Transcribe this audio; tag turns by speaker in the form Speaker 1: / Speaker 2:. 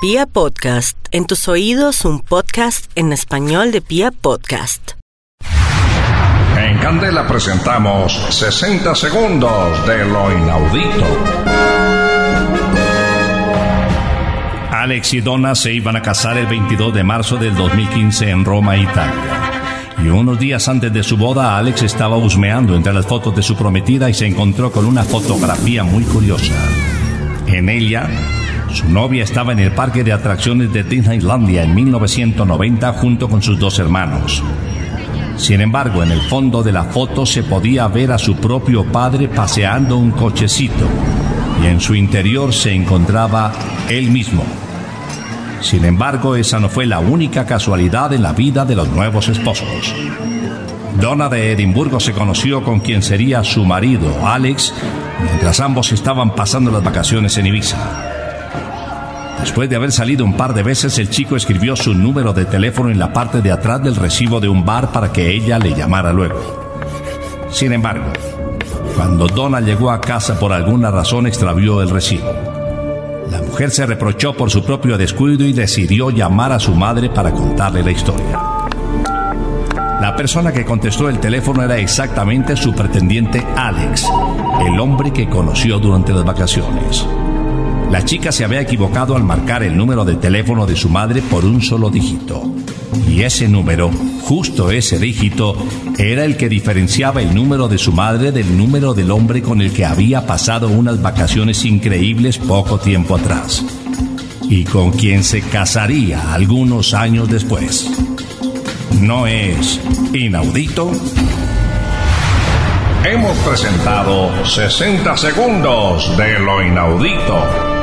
Speaker 1: Pia Podcast, en tus oídos un podcast en español de Pia Podcast.
Speaker 2: En Candela presentamos 60 segundos de lo inaudito.
Speaker 3: Alex y Donna se iban a casar el 22 de marzo del 2015 en Roma, Italia. Y unos días antes de su boda, Alex estaba husmeando entre las fotos de su prometida y se encontró con una fotografía muy curiosa. En ella, su novia estaba en el parque de atracciones de Disneylandia en 1990 junto con sus dos hermanos. Sin embargo, en el fondo de la foto se podía ver a su propio padre paseando un cochecito y en su interior se encontraba él mismo. Sin embargo, esa no fue la única casualidad en la vida de los nuevos esposos. Donna de Edimburgo se conoció con quien sería su marido, Alex, mientras ambos estaban pasando las vacaciones en Ibiza. Después de haber salido un par de veces, el chico escribió su número de teléfono en la parte de atrás del recibo de un bar para que ella le llamara luego. Sin embargo, cuando Donna llegó a casa por alguna razón extravió el recibo. La mujer se reprochó por su propio descuido y decidió llamar a su madre para contarle la historia. La persona que contestó el teléfono era exactamente su pretendiente Alex, el hombre que conoció durante las vacaciones. La chica se había equivocado al marcar el número de teléfono de su madre por un solo dígito. Y ese número, justo ese dígito, era el que diferenciaba el número de su madre del número del hombre con el que había pasado unas vacaciones increíbles poco tiempo atrás. Y con quien se casaría algunos años después. ¿No es inaudito?
Speaker 2: Hemos presentado 60 segundos de lo inaudito.